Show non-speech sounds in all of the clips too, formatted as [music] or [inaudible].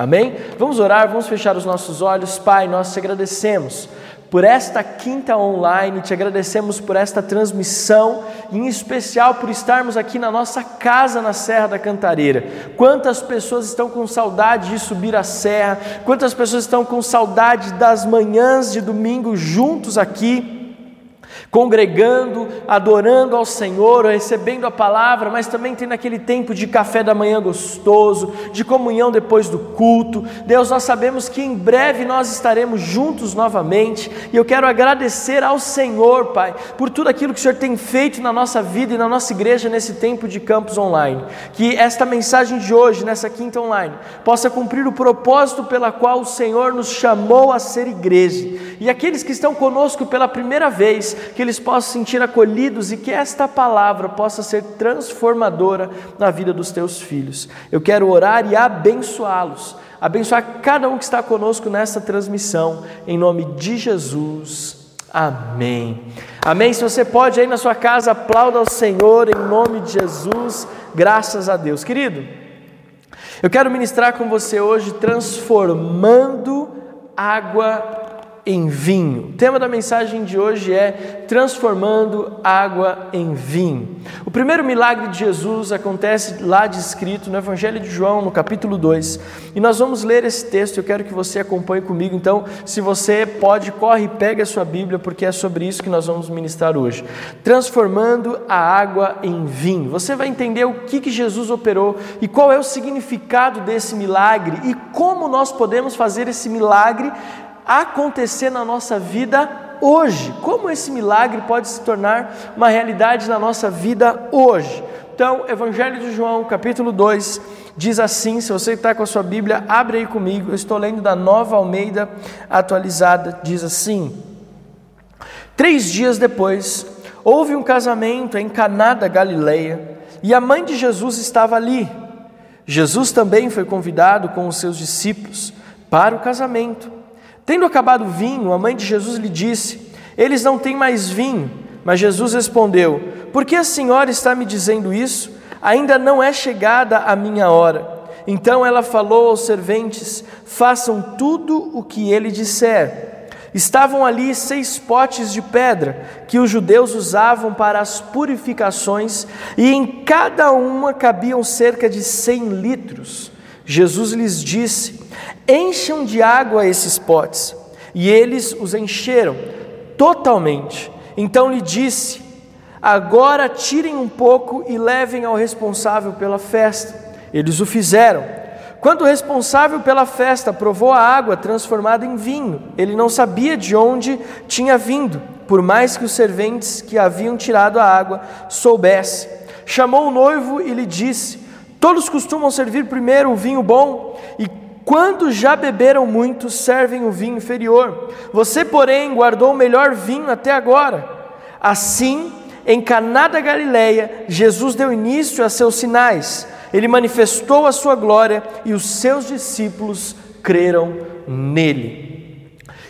Amém? Vamos orar, vamos fechar os nossos olhos. Pai, nós te agradecemos por esta quinta online, te agradecemos por esta transmissão, em especial por estarmos aqui na nossa casa na Serra da Cantareira. Quantas pessoas estão com saudade de subir a serra, quantas pessoas estão com saudade das manhãs de domingo juntos aqui congregando, adorando ao Senhor, recebendo a palavra, mas também tendo aquele tempo de café da manhã gostoso, de comunhão depois do culto. Deus, nós sabemos que em breve nós estaremos juntos novamente, e eu quero agradecer ao Senhor, Pai, por tudo aquilo que o Senhor tem feito na nossa vida e na nossa igreja nesse tempo de campus online. Que esta mensagem de hoje, nessa quinta online, possa cumprir o propósito pela qual o Senhor nos chamou a ser igreja. E aqueles que estão conosco pela primeira vez, que eles possam sentir acolhidos e que esta palavra possa ser transformadora na vida dos teus filhos. Eu quero orar e abençoá-los, abençoar cada um que está conosco nessa transmissão, em nome de Jesus. Amém. Amém. Se você pode aí na sua casa, aplauda ao Senhor em nome de Jesus. Graças a Deus. Querido, eu quero ministrar com você hoje transformando água em vinho. O tema da mensagem de hoje é transformando água em vinho. O primeiro milagre de Jesus acontece lá descrito no Evangelho de João, no capítulo 2. E nós vamos ler esse texto, eu quero que você acompanhe comigo. Então, se você pode, corre e pegue a sua Bíblia, porque é sobre isso que nós vamos ministrar hoje. Transformando a água em vinho. Você vai entender o que, que Jesus operou e qual é o significado desse milagre e como nós podemos fazer esse milagre acontecer na nossa vida hoje. Como esse milagre pode se tornar uma realidade na nossa vida hoje? Então, Evangelho de João, capítulo 2, diz assim: se você está com a sua Bíblia, abre aí comigo. Eu estou lendo da nova Almeida atualizada. Diz assim: Três dias depois, houve um casamento em Caná da Galileia e a mãe de Jesus estava ali. Jesus também foi convidado com os seus discípulos para o casamento. Tendo acabado o vinho, a mãe de Jesus lhe disse: Eles não têm mais vinho. Mas Jesus respondeu: Por que a senhora está me dizendo isso? Ainda não é chegada a minha hora. Então ela falou aos serventes: Façam tudo o que ele disser. Estavam ali seis potes de pedra que os judeus usavam para as purificações, e em cada uma cabiam cerca de cem litros. Jesus lhes disse: Encham de água esses potes. E eles os encheram totalmente. Então lhe disse: Agora tirem um pouco e levem ao responsável pela festa. Eles o fizeram. Quando o responsável pela festa provou a água transformada em vinho, ele não sabia de onde tinha vindo, por mais que os serventes que haviam tirado a água soubessem. Chamou o noivo e lhe disse: Todos costumam servir primeiro o vinho bom, e quando já beberam muito, servem o vinho inferior. Você, porém, guardou o melhor vinho até agora. Assim, em Caná da Galileia, Jesus deu início a seus sinais. Ele manifestou a sua glória e os seus discípulos creram nele.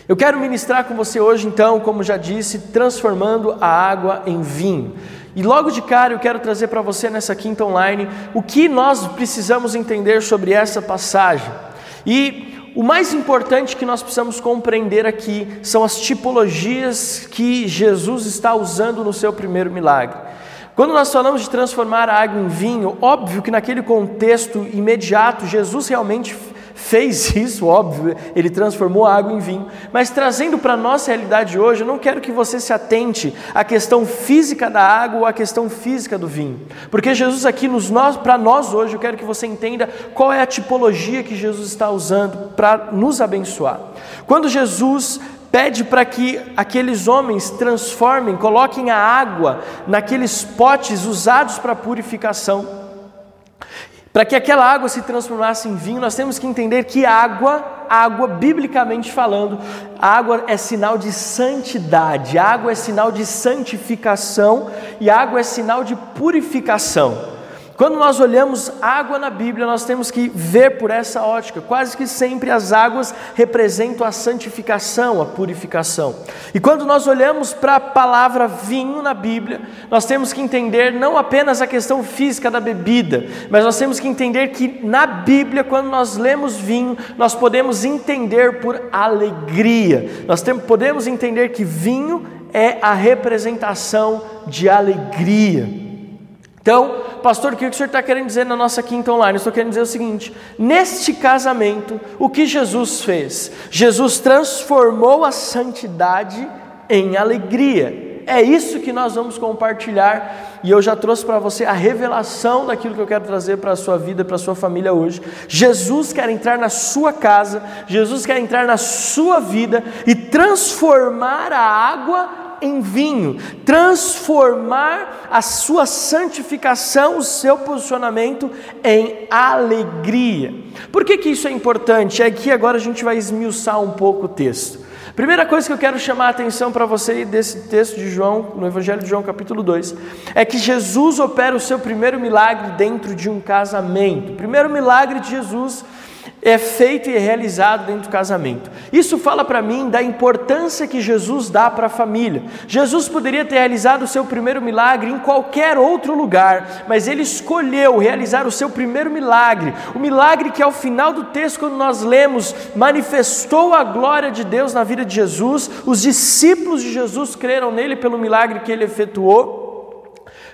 Eu quero ministrar com você hoje, então, como já disse, transformando a água em vinho. E logo de cara eu quero trazer para você nessa quinta online o que nós precisamos entender sobre essa passagem. E o mais importante que nós precisamos compreender aqui são as tipologias que Jesus está usando no seu primeiro milagre. Quando nós falamos de transformar a água em vinho, óbvio que naquele contexto imediato Jesus realmente fez [laughs] isso, óbvio, ele transformou a água em vinho, mas trazendo para a nossa realidade hoje, eu não quero que você se atente à questão física da água ou à questão física do vinho, porque Jesus aqui, para nós hoje, eu quero que você entenda qual é a tipologia que Jesus está usando para nos abençoar. Quando Jesus pede para que aqueles homens transformem, coloquem a água naqueles potes usados para purificação, para que aquela água se transformasse em vinho, nós temos que entender que água, água, biblicamente falando, água é sinal de santidade, água é sinal de santificação e água é sinal de purificação. Quando nós olhamos água na Bíblia, nós temos que ver por essa ótica. Quase que sempre as águas representam a santificação, a purificação. E quando nós olhamos para a palavra vinho na Bíblia, nós temos que entender não apenas a questão física da bebida, mas nós temos que entender que na Bíblia, quando nós lemos vinho, nós podemos entender por alegria. Nós temos, podemos entender que vinho é a representação de alegria. Então, pastor, o que o senhor está querendo dizer na nossa quinta online? Eu estou querendo dizer o seguinte: neste casamento, o que Jesus fez? Jesus transformou a santidade em alegria. É isso que nós vamos compartilhar e eu já trouxe para você a revelação daquilo que eu quero trazer para a sua vida, para a sua família hoje. Jesus quer entrar na sua casa, Jesus quer entrar na sua vida e transformar a água em vinho, transformar a sua santificação, o seu posicionamento em alegria. Por que, que isso é importante? É que agora a gente vai esmiuçar um pouco o texto. Primeira coisa que eu quero chamar a atenção para você desse texto de João, no Evangelho de João, capítulo 2, é que Jesus opera o seu primeiro milagre dentro de um casamento. O primeiro milagre de Jesus é feito e é realizado dentro do casamento. Isso fala para mim da importância que Jesus dá para a família. Jesus poderia ter realizado o seu primeiro milagre em qualquer outro lugar, mas ele escolheu realizar o seu primeiro milagre, o milagre que ao final do texto, quando nós lemos, manifestou a glória de Deus na vida de Jesus. Os discípulos de Jesus creram nele pelo milagre que ele efetuou.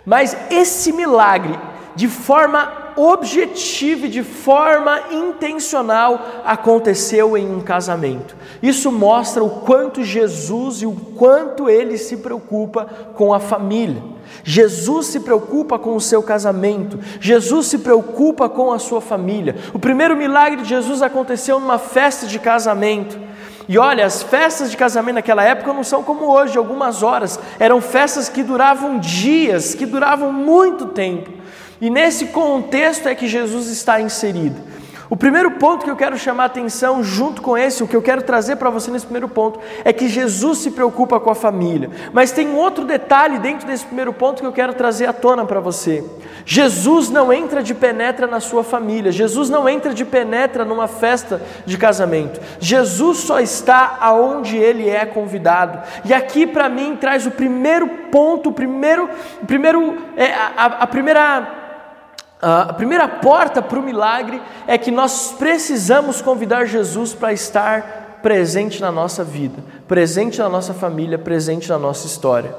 Mas esse milagre, de forma objetiva e de forma intencional aconteceu em um casamento. Isso mostra o quanto Jesus e o quanto ele se preocupa com a família. Jesus se preocupa com o seu casamento, Jesus se preocupa com a sua família. O primeiro milagre de Jesus aconteceu numa festa de casamento. E olha, as festas de casamento naquela época não são como hoje, algumas horas, eram festas que duravam dias, que duravam muito tempo. E nesse contexto é que Jesus está inserido. O primeiro ponto que eu quero chamar a atenção, junto com esse, o que eu quero trazer para você nesse primeiro ponto, é que Jesus se preocupa com a família. Mas tem outro detalhe dentro desse primeiro ponto que eu quero trazer à tona para você. Jesus não entra de penetra na sua família, Jesus não entra de penetra numa festa de casamento. Jesus só está aonde ele é convidado. E aqui para mim traz o primeiro ponto, o primeiro, o primeiro, é, a, a primeira a primeira porta para o milagre é que nós precisamos convidar Jesus para estar presente na nossa vida, presente na nossa família, presente na nossa história,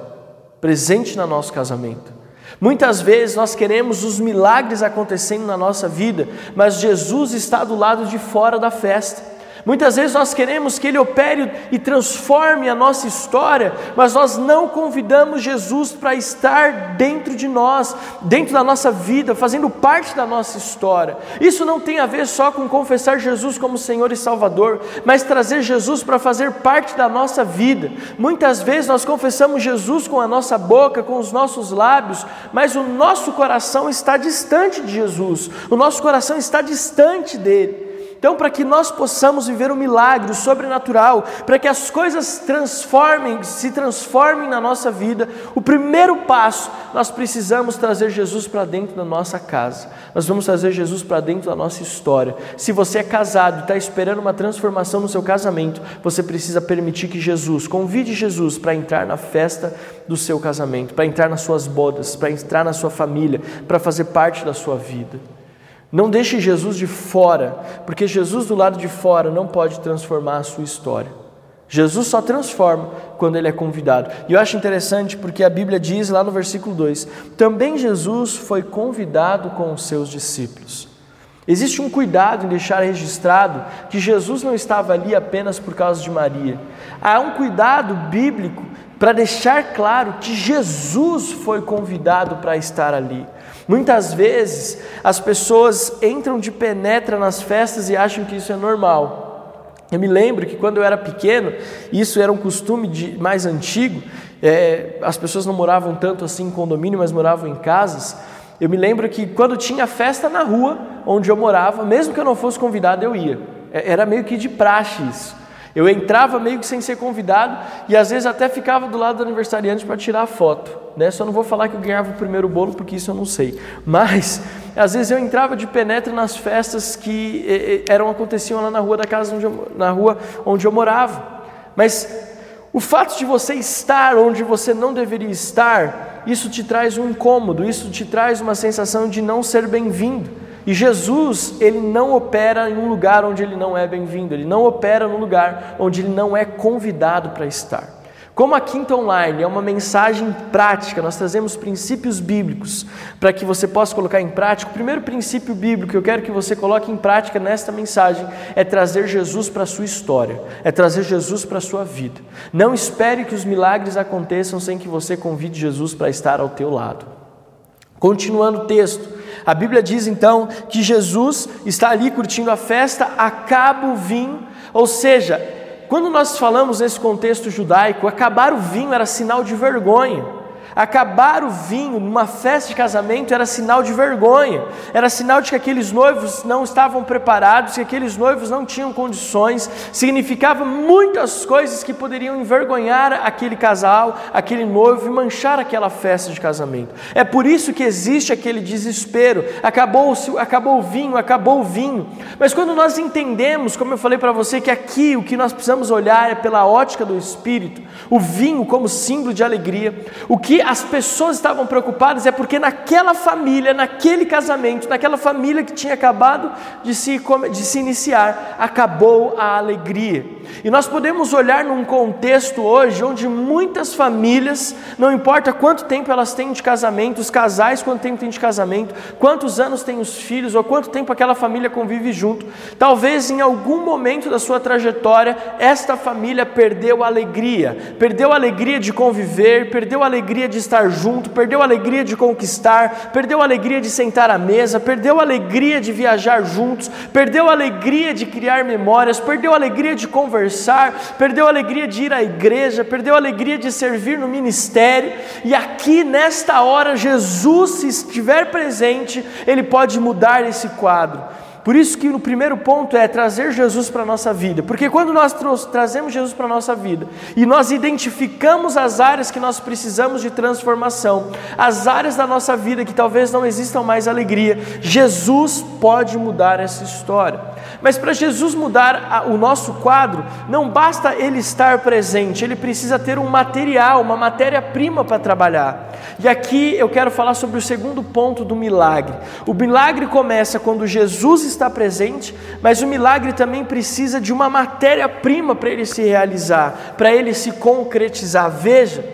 presente no nosso casamento. Muitas vezes nós queremos os milagres acontecendo na nossa vida, mas Jesus está do lado de fora da festa. Muitas vezes nós queremos que Ele opere e transforme a nossa história, mas nós não convidamos Jesus para estar dentro de nós, dentro da nossa vida, fazendo parte da nossa história. Isso não tem a ver só com confessar Jesus como Senhor e Salvador, mas trazer Jesus para fazer parte da nossa vida. Muitas vezes nós confessamos Jesus com a nossa boca, com os nossos lábios, mas o nosso coração está distante de Jesus, o nosso coração está distante dele. Então, para que nós possamos viver o milagre, o sobrenatural, para que as coisas transformem, se transformem na nossa vida, o primeiro passo, nós precisamos trazer Jesus para dentro da nossa casa. Nós vamos trazer Jesus para dentro da nossa história. Se você é casado e está esperando uma transformação no seu casamento, você precisa permitir que Jesus, convide Jesus para entrar na festa do seu casamento, para entrar nas suas bodas, para entrar na sua família, para fazer parte da sua vida. Não deixe Jesus de fora, porque Jesus do lado de fora não pode transformar a sua história. Jesus só transforma quando ele é convidado. E eu acho interessante porque a Bíblia diz lá no versículo 2: também Jesus foi convidado com os seus discípulos. Existe um cuidado em deixar registrado que Jesus não estava ali apenas por causa de Maria. Há um cuidado bíblico para deixar claro que Jesus foi convidado para estar ali. Muitas vezes as pessoas entram de penetra nas festas e acham que isso é normal. Eu me lembro que quando eu era pequeno, isso era um costume de, mais antigo, é, as pessoas não moravam tanto assim em condomínio, mas moravam em casas. Eu me lembro que quando tinha festa na rua onde eu morava, mesmo que eu não fosse convidado, eu ia. É, era meio que de praxe isso. Eu entrava meio que sem ser convidado e às vezes até ficava do lado do aniversariante para tirar a foto. Né? Só não vou falar que eu ganhava o primeiro bolo porque isso eu não sei. Mas às vezes eu entrava de penetra nas festas que eram aconteciam lá na rua da casa onde eu, na rua onde eu morava. Mas o fato de você estar onde você não deveria estar, isso te traz um incômodo, isso te traz uma sensação de não ser bem-vindo. E Jesus, ele não opera em um lugar onde ele não é bem-vindo, ele não opera num lugar onde ele não é convidado para estar. Como a Quinta Online é uma mensagem prática, nós trazemos princípios bíblicos para que você possa colocar em prática. O primeiro princípio bíblico que eu quero que você coloque em prática nesta mensagem é trazer Jesus para a sua história, é trazer Jesus para a sua vida. Não espere que os milagres aconteçam sem que você convide Jesus para estar ao teu lado. Continuando o texto, a Bíblia diz então que Jesus está ali curtindo a festa, acaba o vinho, ou seja, quando nós falamos nesse contexto judaico, acabar o vinho era sinal de vergonha. Acabar o vinho numa festa de casamento era sinal de vergonha, era sinal de que aqueles noivos não estavam preparados, que aqueles noivos não tinham condições, significava muitas coisas que poderiam envergonhar aquele casal, aquele noivo e manchar aquela festa de casamento. É por isso que existe aquele desespero. Acabou, acabou o vinho, acabou o vinho. Mas quando nós entendemos, como eu falei para você, que aqui o que nós precisamos olhar é pela ótica do Espírito, o vinho como símbolo de alegria, o que as pessoas estavam preocupadas é porque naquela família, naquele casamento, naquela família que tinha acabado de se, de se iniciar, acabou a alegria. E nós podemos olhar num contexto hoje onde muitas famílias, não importa quanto tempo elas têm de casamento, os casais quanto tempo têm de casamento, quantos anos têm os filhos ou quanto tempo aquela família convive junto, talvez em algum momento da sua trajetória esta família perdeu a alegria, perdeu a alegria de conviver, perdeu a alegria de de estar junto, perdeu a alegria de conquistar, perdeu a alegria de sentar à mesa, perdeu a alegria de viajar juntos, perdeu a alegria de criar memórias, perdeu a alegria de conversar, perdeu a alegria de ir à igreja, perdeu a alegria de servir no ministério. E aqui nesta hora, Jesus, se estiver presente, ele pode mudar esse quadro. Por isso que o primeiro ponto é trazer Jesus para a nossa vida. Porque quando nós trazemos Jesus para a nossa vida e nós identificamos as áreas que nós precisamos de transformação, as áreas da nossa vida que talvez não existam mais alegria, Jesus pode mudar essa história. Mas para Jesus mudar o nosso quadro, não basta ele estar presente, ele precisa ter um material, uma matéria-prima para trabalhar. E aqui eu quero falar sobre o segundo ponto do milagre. O milagre começa quando Jesus está presente, mas o milagre também precisa de uma matéria-prima para ele se realizar, para ele se concretizar. Veja,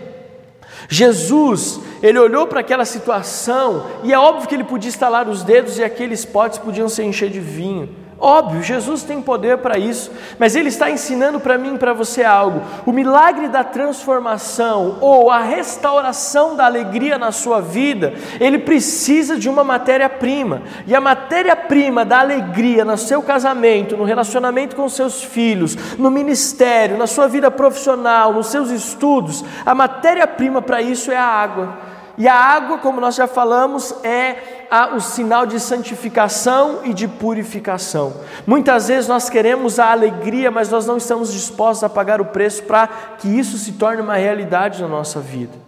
Jesus, ele olhou para aquela situação e é óbvio que ele podia estalar os dedos e aqueles potes podiam se encher de vinho. Óbvio, Jesus tem poder para isso, mas Ele está ensinando para mim e para você algo. O milagre da transformação ou a restauração da alegria na sua vida, ele precisa de uma matéria-prima. E a matéria-prima da alegria no seu casamento, no relacionamento com seus filhos, no ministério, na sua vida profissional, nos seus estudos, a matéria-prima para isso é a água. E a água, como nós já falamos, é a, o sinal de santificação e de purificação. Muitas vezes nós queremos a alegria, mas nós não estamos dispostos a pagar o preço para que isso se torne uma realidade na nossa vida.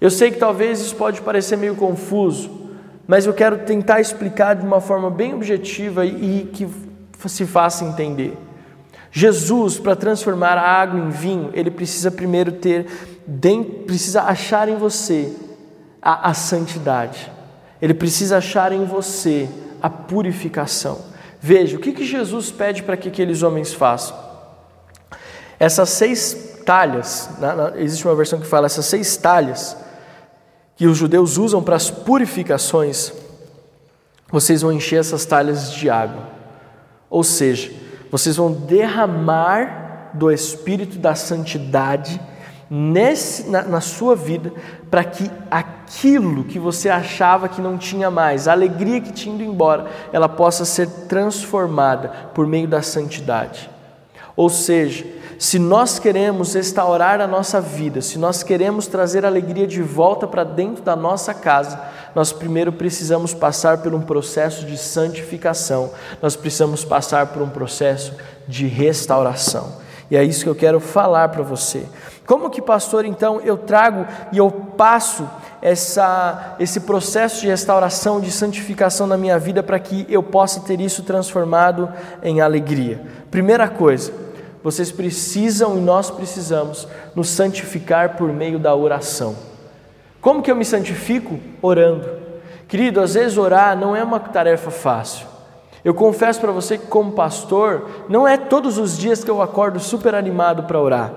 Eu sei que talvez isso pode parecer meio confuso, mas eu quero tentar explicar de uma forma bem objetiva e, e que se faça entender. Jesus, para transformar a água em vinho, ele precisa primeiro ter, precisa achar em você a, a santidade. Ele precisa achar em você a purificação. Veja, o que, que Jesus pede para que aqueles homens façam? Essas seis talhas, existe uma versão que fala essas seis talhas que os judeus usam para as purificações, vocês vão encher essas talhas de água. Ou seja, vocês vão derramar do Espírito da Santidade nesse, na, na sua vida, para que aquilo que você achava que não tinha mais, a alegria que tinha ido embora, ela possa ser transformada por meio da santidade. Ou seja, se nós queremos restaurar a nossa vida, se nós queremos trazer alegria de volta para dentro da nossa casa, nós primeiro precisamos passar por um processo de santificação, nós precisamos passar por um processo de restauração. E é isso que eu quero falar para você. Como que, pastor, então eu trago e eu passo essa, esse processo de restauração, de santificação na minha vida para que eu possa ter isso transformado em alegria? Primeira coisa, vocês precisam e nós precisamos nos santificar por meio da oração. Como que eu me santifico? Orando. Querido, às vezes orar não é uma tarefa fácil. Eu confesso para você que, como pastor, não é todos os dias que eu acordo super animado para orar.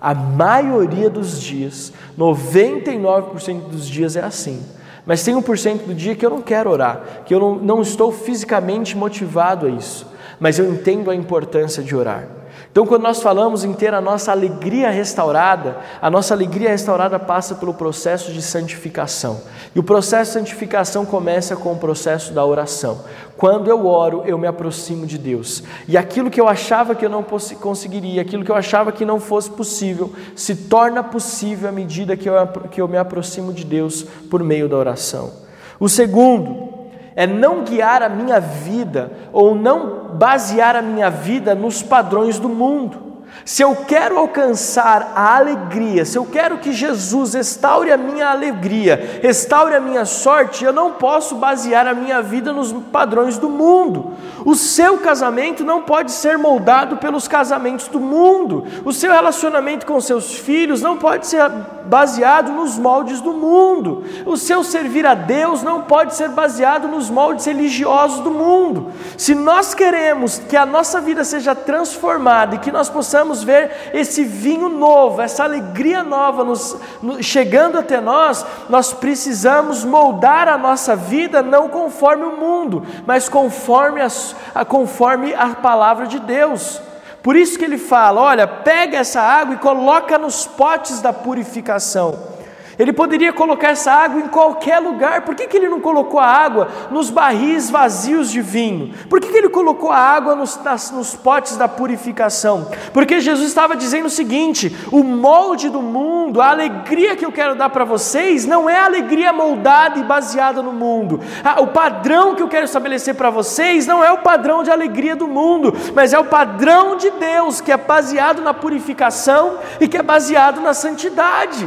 A maioria dos dias, 99% dos dias é assim. Mas tem 1% do dia que eu não quero orar, que eu não, não estou fisicamente motivado a isso. Mas eu entendo a importância de orar. Então, quando nós falamos em ter a nossa alegria restaurada, a nossa alegria restaurada passa pelo processo de santificação. E o processo de santificação começa com o processo da oração. Quando eu oro, eu me aproximo de Deus. E aquilo que eu achava que eu não conseguiria, aquilo que eu achava que não fosse possível, se torna possível à medida que eu, que eu me aproximo de Deus por meio da oração. O segundo é não guiar a minha vida ou não basear a minha vida nos padrões do mundo. Se eu quero alcançar a alegria, se eu quero que Jesus restaure a minha alegria, restaure a minha sorte, eu não posso basear a minha vida nos padrões do mundo. O seu casamento não pode ser moldado pelos casamentos do mundo. O seu relacionamento com seus filhos não pode ser baseado nos moldes do mundo. O seu servir a Deus não pode ser baseado nos moldes religiosos do mundo. Se nós queremos que a nossa vida seja transformada e que nós possamos ver esse vinho novo, essa alegria nova nos, no, chegando até nós, nós precisamos moldar a nossa vida não conforme o mundo, mas conforme a, conforme a palavra de Deus. Por isso que ele fala: olha, pega essa água e coloca nos potes da purificação. Ele poderia colocar essa água em qualquer lugar. Por que, que ele não colocou a água nos barris vazios de vinho? Por que, que ele colocou a água nos, nas, nos potes da purificação? Porque Jesus estava dizendo o seguinte: o molde do mundo, a alegria que eu quero dar para vocês, não é a alegria moldada e baseada no mundo. O padrão que eu quero estabelecer para vocês não é o padrão de alegria do mundo, mas é o padrão de Deus, que é baseado na purificação e que é baseado na santidade.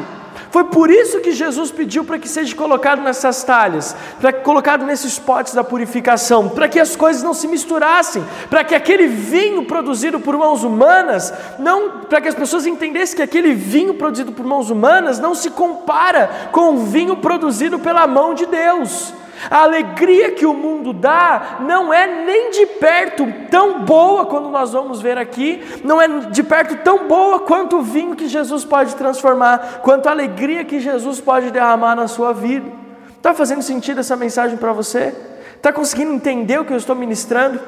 Foi por isso que Jesus pediu para que seja colocado nessas talhas, para que colocado nesses potes da purificação, para que as coisas não se misturassem, para que aquele vinho produzido por mãos humanas, não, para que as pessoas entendessem que aquele vinho produzido por mãos humanas não se compara com o vinho produzido pela mão de Deus. A alegria que o mundo dá não é nem de perto tão boa quando nós vamos ver aqui, não é de perto tão boa quanto o vinho que Jesus pode transformar, quanto a alegria que Jesus pode derramar na sua vida. Está fazendo sentido essa mensagem para você? Está conseguindo entender o que eu estou ministrando?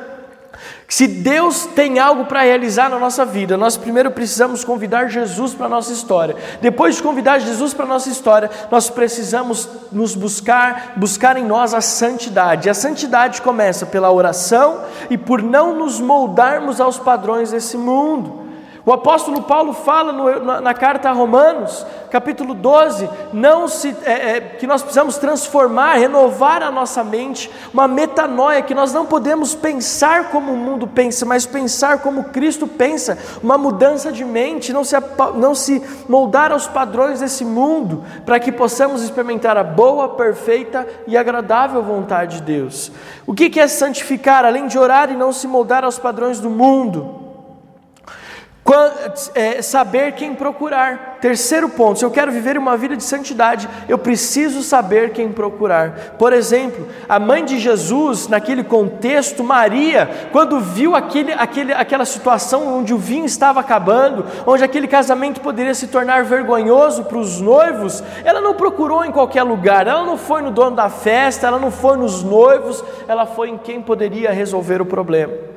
Se Deus tem algo para realizar na nossa vida, nós primeiro precisamos convidar Jesus para a nossa história. Depois de convidar Jesus para a nossa história, nós precisamos nos buscar, buscar em nós a santidade. E a santidade começa pela oração e por não nos moldarmos aos padrões desse mundo. O apóstolo Paulo fala no, na, na, carta a Romanos, capítulo 12, não se, é, é, que nós precisamos transformar, renovar a nossa mente, uma metanoia, que nós não podemos pensar como o mundo pensa, mas pensar como Cristo pensa, uma mudança de mente, não se, não se moldar aos padrões desse mundo, para que possamos experimentar a boa, perfeita e agradável vontade de Deus. O que é santificar, além de orar e não se moldar aos padrões do mundo? É, saber quem procurar. Terceiro ponto: se eu quero viver uma vida de santidade, eu preciso saber quem procurar. Por exemplo, a mãe de Jesus, naquele contexto, Maria, quando viu aquele, aquele, aquela situação onde o vinho estava acabando, onde aquele casamento poderia se tornar vergonhoso para os noivos, ela não procurou em qualquer lugar, ela não foi no dono da festa, ela não foi nos noivos, ela foi em quem poderia resolver o problema.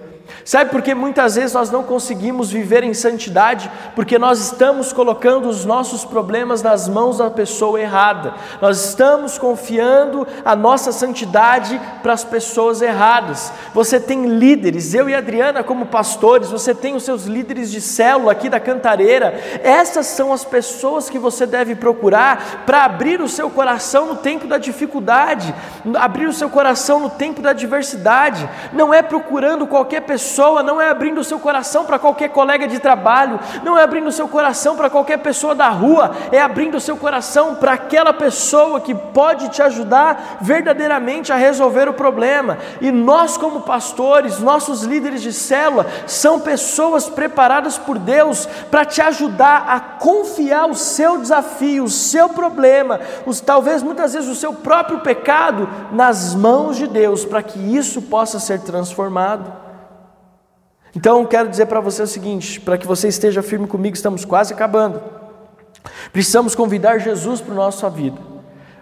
Sabe por que muitas vezes nós não conseguimos viver em santidade? Porque nós estamos colocando os nossos problemas nas mãos da pessoa errada. Nós estamos confiando a nossa santidade para as pessoas erradas. Você tem líderes, eu e Adriana como pastores, você tem os seus líderes de célula aqui da Cantareira. Essas são as pessoas que você deve procurar para abrir o seu coração no tempo da dificuldade, abrir o seu coração no tempo da adversidade. Não é procurando qualquer pessoa pessoa, não é abrindo o seu coração para qualquer colega de trabalho, não é abrindo o seu coração para qualquer pessoa da rua, é abrindo o seu coração para aquela pessoa que pode te ajudar verdadeiramente a resolver o problema. E nós, como pastores, nossos líderes de célula, são pessoas preparadas por Deus para te ajudar a confiar o seu desafio, o seu problema, os, talvez muitas vezes o seu próprio pecado, nas mãos de Deus, para que isso possa ser transformado. Então, quero dizer para você o seguinte: para que você esteja firme comigo, estamos quase acabando. Precisamos convidar Jesus para a nossa vida.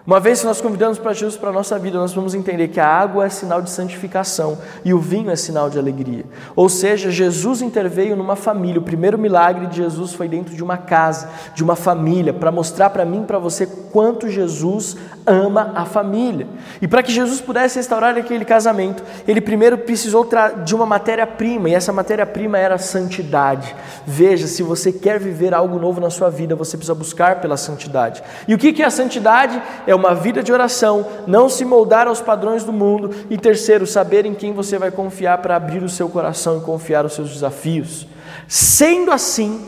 Uma vez que nós convidamos para Jesus para a nossa vida, nós vamos entender que a água é sinal de santificação e o vinho é sinal de alegria. Ou seja, Jesus interveio numa família. O primeiro milagre de Jesus foi dentro de uma casa, de uma família, para mostrar para mim para você quanto Jesus ama a família. E para que Jesus pudesse restaurar aquele casamento, ele primeiro precisou de uma matéria-prima, e essa matéria-prima era a santidade. Veja, se você quer viver algo novo na sua vida, você precisa buscar pela santidade. E o que é a santidade? Uma vida de oração, não se moldar aos padrões do mundo, e terceiro, saber em quem você vai confiar para abrir o seu coração e confiar os seus desafios. Sendo assim,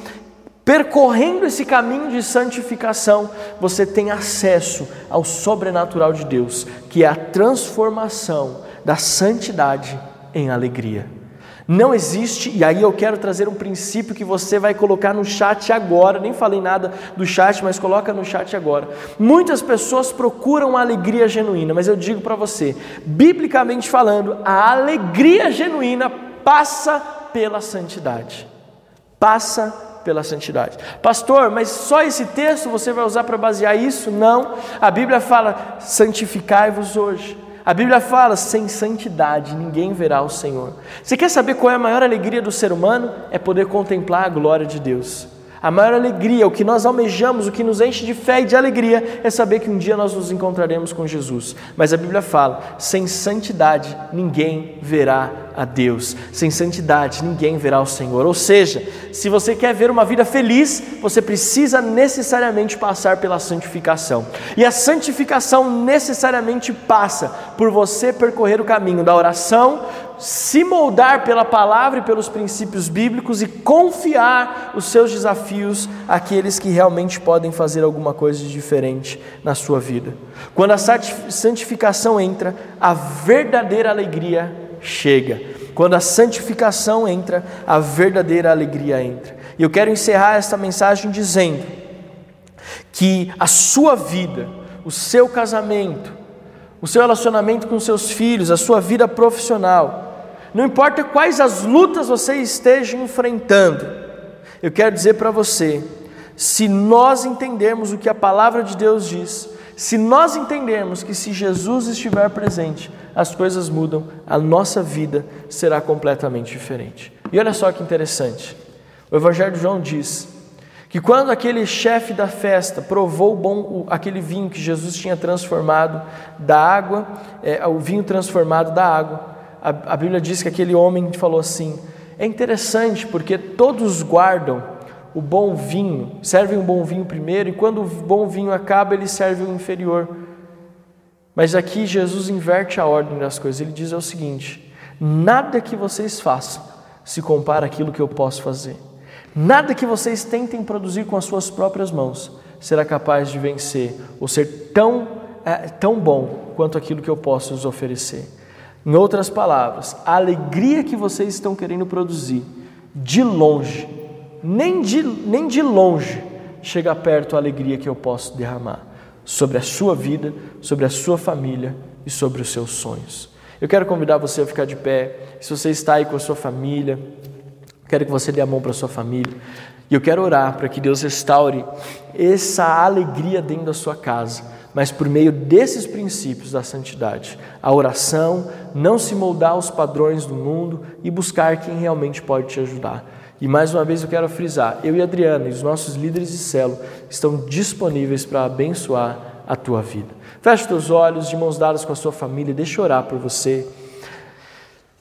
percorrendo esse caminho de santificação, você tem acesso ao sobrenatural de Deus, que é a transformação da santidade em alegria. Não existe, e aí eu quero trazer um princípio que você vai colocar no chat agora, nem falei nada do chat, mas coloca no chat agora. Muitas pessoas procuram a alegria genuína, mas eu digo para você, biblicamente falando, a alegria genuína passa pela santidade. Passa pela santidade. Pastor, mas só esse texto você vai usar para basear isso? Não. A Bíblia fala: santificai-vos hoje. A Bíblia fala: sem santidade ninguém verá o Senhor. Você quer saber qual é a maior alegria do ser humano? É poder contemplar a glória de Deus. A maior alegria, o que nós almejamos, o que nos enche de fé e de alegria, é saber que um dia nós nos encontraremos com Jesus. Mas a Bíblia fala: sem santidade ninguém verá a Deus. Sem santidade ninguém verá o Senhor. Ou seja, se você quer ver uma vida feliz, você precisa necessariamente passar pela santificação. E a santificação necessariamente passa por você percorrer o caminho da oração, se moldar pela palavra e pelos princípios bíblicos e confiar os seus desafios àqueles que realmente podem fazer alguma coisa de diferente na sua vida. Quando a santificação entra, a verdadeira alegria chega. Quando a santificação entra, a verdadeira alegria entra. E eu quero encerrar esta mensagem dizendo que a sua vida, o seu casamento, o seu relacionamento com seus filhos, a sua vida profissional, não importa quais as lutas você esteja enfrentando, eu quero dizer para você: se nós entendermos o que a palavra de Deus diz, se nós entendermos que se Jesus estiver presente, as coisas mudam, a nossa vida será completamente diferente. E olha só que interessante: o Evangelho de João diz que quando aquele chefe da festa provou bom, aquele vinho que Jesus tinha transformado da água, é, o vinho transformado da água, a, a Bíblia diz que aquele homem falou assim: é interessante porque todos guardam o bom vinho, servem o bom vinho primeiro, e quando o bom vinho acaba, eles servem o inferior. Mas aqui Jesus inverte a ordem das coisas, ele diz é o seguinte: nada que vocês façam se compara àquilo que eu posso fazer. Nada que vocês tentem produzir com as suas próprias mãos será capaz de vencer ou ser tão, é, tão bom quanto aquilo que eu posso os oferecer. Em outras palavras, a alegria que vocês estão querendo produzir, de longe, nem de, nem de longe, chega perto a alegria que eu posso derramar sobre a sua vida, sobre a sua família e sobre os seus sonhos. Eu quero convidar você a ficar de pé. Se você está aí com a sua família, quero que você dê a mão para a sua família. E eu quero orar para que Deus restaure essa alegria dentro da sua casa mas por meio desses princípios da santidade, a oração, não se moldar aos padrões do mundo e buscar quem realmente pode te ajudar. E mais uma vez eu quero frisar: eu e Adriana e os nossos líderes de celo estão disponíveis para abençoar a tua vida. Feche teus olhos, de mãos dadas com a sua família, deixa eu orar por você.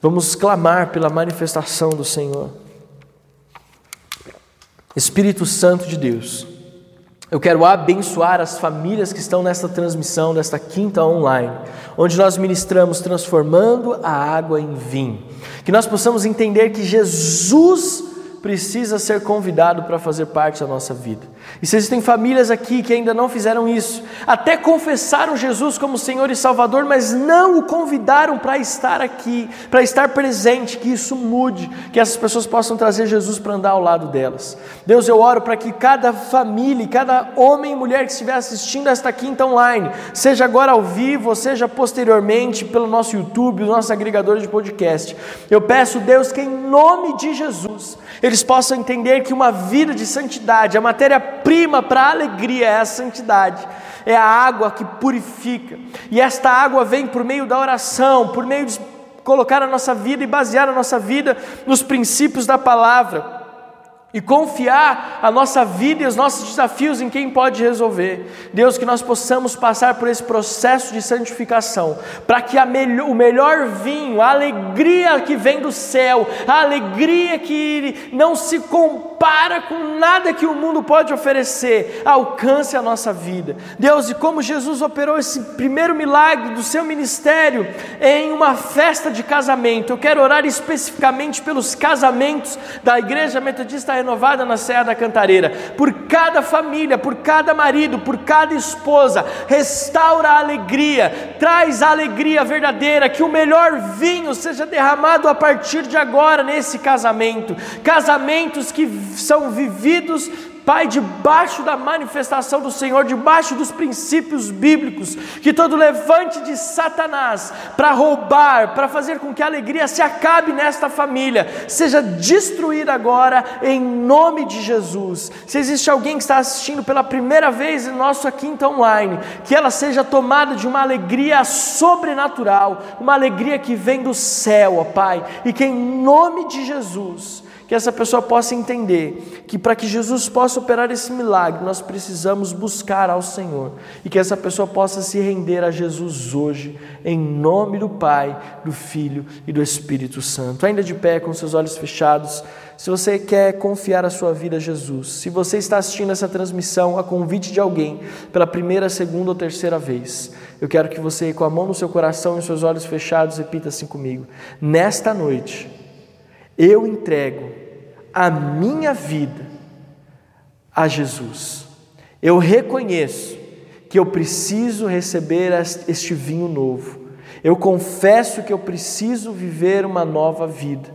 Vamos clamar pela manifestação do Senhor. Espírito Santo de Deus, eu quero abençoar as famílias que estão nesta transmissão, desta quinta online, onde nós ministramos transformando a água em vinho. Que nós possamos entender que Jesus precisa ser convidado para fazer parte da nossa vida. E se existem famílias aqui que ainda não fizeram isso, até confessaram Jesus como Senhor e Salvador, mas não o convidaram para estar aqui, para estar presente, que isso mude, que essas pessoas possam trazer Jesus para andar ao lado delas. Deus, eu oro para que cada família, cada homem e mulher que estiver assistindo esta quinta online, seja agora ao vivo, ou seja posteriormente pelo nosso YouTube, os nossos agregadores de podcast, eu peço, Deus, que em nome de Jesus, eles possam entender que uma vida de santidade, a matéria-prima para a alegria é a santidade, é a água que purifica, e esta água vem por meio da oração, por meio de colocar a nossa vida e basear a nossa vida nos princípios da palavra e confiar a nossa vida e os nossos desafios em quem pode resolver. Deus, que nós possamos passar por esse processo de santificação, para que melhor, o melhor vinho, a alegria que vem do céu, a alegria que não se compara com nada que o mundo pode oferecer, alcance a nossa vida. Deus, e como Jesus operou esse primeiro milagre do seu ministério em uma festa de casamento, eu quero orar especificamente pelos casamentos da Igreja Metodista renovada na Serra da Cantareira, por cada família, por cada marido, por cada esposa, restaura a alegria, traz a alegria verdadeira, que o melhor vinho seja derramado a partir de agora nesse casamento. Casamentos que são vividos Pai, debaixo da manifestação do Senhor, debaixo dos princípios bíblicos, que todo levante de Satanás para roubar, para fazer com que a alegria se acabe nesta família, seja destruída agora em nome de Jesus. Se existe alguém que está assistindo pela primeira vez em nosso Quinta Online, que ela seja tomada de uma alegria sobrenatural, uma alegria que vem do céu, ó Pai, e que em nome de Jesus que essa pessoa possa entender que para que Jesus possa operar esse milagre, nós precisamos buscar ao Senhor e que essa pessoa possa se render a Jesus hoje, em nome do Pai, do Filho e do Espírito Santo. Ainda de pé, com seus olhos fechados, se você quer confiar a sua vida a Jesus, se você está assistindo essa transmissão a convite de alguém pela primeira, segunda ou terceira vez, eu quero que você, com a mão no seu coração e seus olhos fechados, repita assim comigo: Nesta noite, eu entrego a minha vida a Jesus. Eu reconheço que eu preciso receber este vinho novo. Eu confesso que eu preciso viver uma nova vida.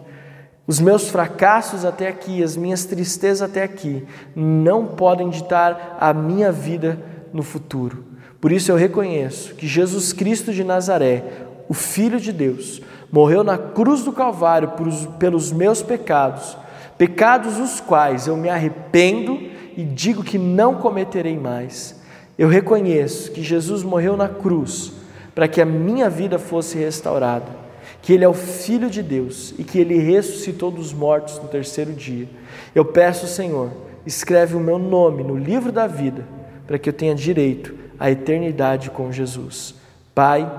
Os meus fracassos até aqui, as minhas tristezas até aqui, não podem ditar a minha vida no futuro. Por isso eu reconheço que Jesus Cristo de Nazaré, o Filho de Deus, morreu na cruz do Calvário pelos meus pecados pecados os quais eu me arrependo e digo que não cometerei mais. Eu reconheço que Jesus morreu na cruz para que a minha vida fosse restaurada, que Ele é o Filho de Deus e que Ele ressuscitou dos mortos no terceiro dia. Eu peço, Senhor, escreve o meu nome no livro da vida, para que eu tenha direito à eternidade com Jesus. Pai,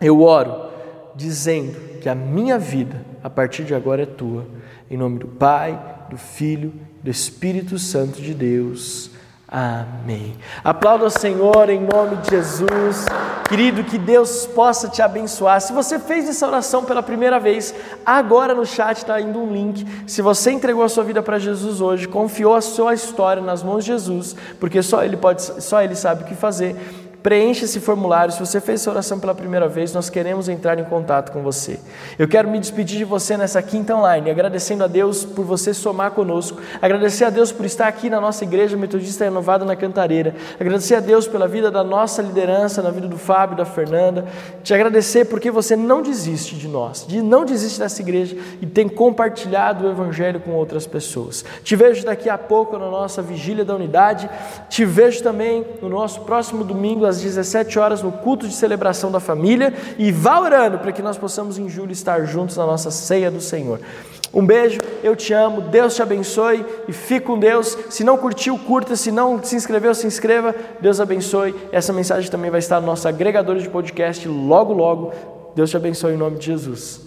eu oro dizendo que a minha vida, a partir de agora, é tua em nome do Pai, do Filho, do Espírito Santo de Deus. Amém. Aplauda o Senhor em nome de Jesus. Querido, que Deus possa te abençoar. Se você fez essa oração pela primeira vez, agora no chat está indo um link. Se você entregou a sua vida para Jesus hoje, confiou a sua história nas mãos de Jesus, porque só Ele pode, só Ele sabe o que fazer Preencha esse formulário. Se você fez essa oração pela primeira vez, nós queremos entrar em contato com você. Eu quero me despedir de você nessa quinta online, agradecendo a Deus por você somar conosco, agradecer a Deus por estar aqui na nossa igreja metodista renovada na Cantareira, agradecer a Deus pela vida da nossa liderança, na vida do Fábio, da Fernanda, te agradecer porque você não desiste de nós, de não desiste dessa igreja e tem compartilhado o Evangelho com outras pessoas. Te vejo daqui a pouco na nossa vigília da unidade, te vejo também no nosso próximo domingo às às 17 horas no culto de celebração da família e vá orando para que nós possamos em julho estar juntos na nossa ceia do Senhor. Um beijo, eu te amo, Deus te abençoe e fique com Deus. Se não curtiu, curta, se não se inscreveu, se inscreva. Deus abençoe. Essa mensagem também vai estar no nosso agregador de podcast logo, logo. Deus te abençoe em nome de Jesus.